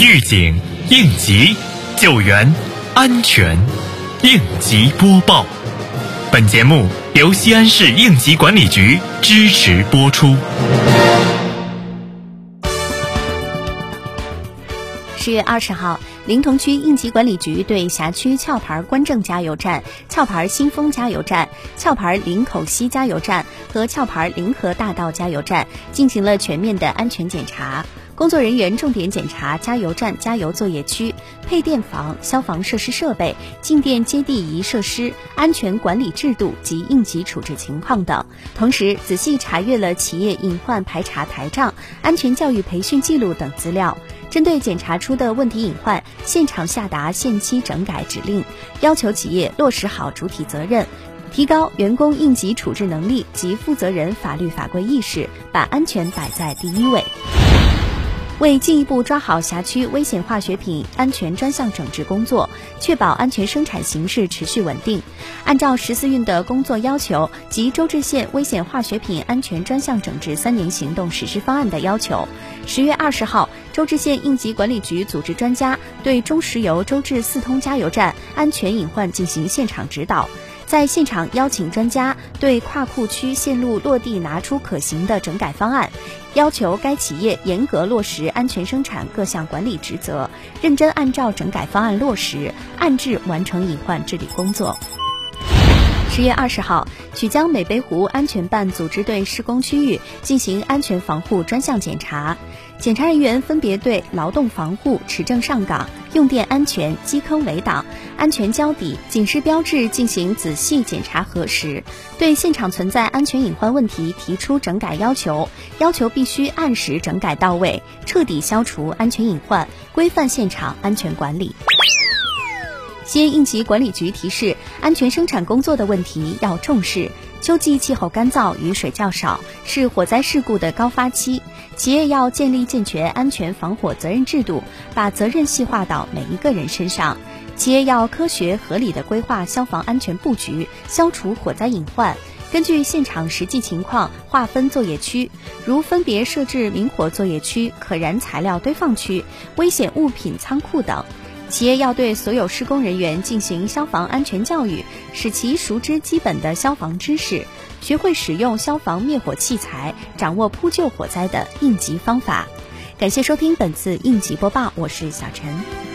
预警、应急、救援、安全，应急播报。本节目由西安市应急管理局支持播出。十月二十号，临潼区应急管理局对辖区壳牌关正加油站、壳牌新丰加油站、壳牌林口西加油站和壳牌临河大道加油站进行了全面的安全检查。工作人员重点检查加油站加油作业区、配电房、消防设施设备、静电接地仪设施、安全管理制度及应急处置情况等。同时，仔细查阅了企业隐患排查台账、安全教育培训记录等资料。针对检查出的问题隐患，现场下达限期整改指令，要求企业落实好主体责任，提高员工应急处置能力及负责人法律法规意识，把安全摆在第一位。为进一步抓好辖区危险化学品安全专项整治工作，确保安全生产形势持续稳定，按照十四运的工作要求及周至县危险化学品安全专项整治三年行动实施方案的要求，十月二十号，周至县应急管理局组织专家对中石油周至四通加油站安全隐患进行现场指导。在现场邀请专家对跨库区线路落地拿出可行的整改方案，要求该企业严格落实安全生产各项管理职责，认真按照整改方案落实，按质完成隐患治理工作。十月二十号，曲江美北湖安全办组织对施工区域进行安全防护专项检查。检查人员分别对劳动防护、持证上岗、用电安全、基坑围挡、安全交底、警示标志进行仔细检查核实，对现场存在安全隐患问题提出整改要求，要求必须按时整改到位，彻底消除安全隐患，规范现场安全管理。西安应急管理局提示：安全生产工作的问题要重视。秋季气候干燥，雨水较少，是火灾事故的高发期。企业要建立健全安全防火责任制度，把责任细化到每一个人身上。企业要科学合理的规划消防安全布局，消除火灾隐患。根据现场实际情况划分作业区，如分别设置明火作业区、可燃材料堆放区、危险物品仓库等。企业要对所有施工人员进行消防安全教育，使其熟知基本的消防知识，学会使用消防灭火器材，掌握扑救火灾的应急方法。感谢收听本次应急播报，我是小陈。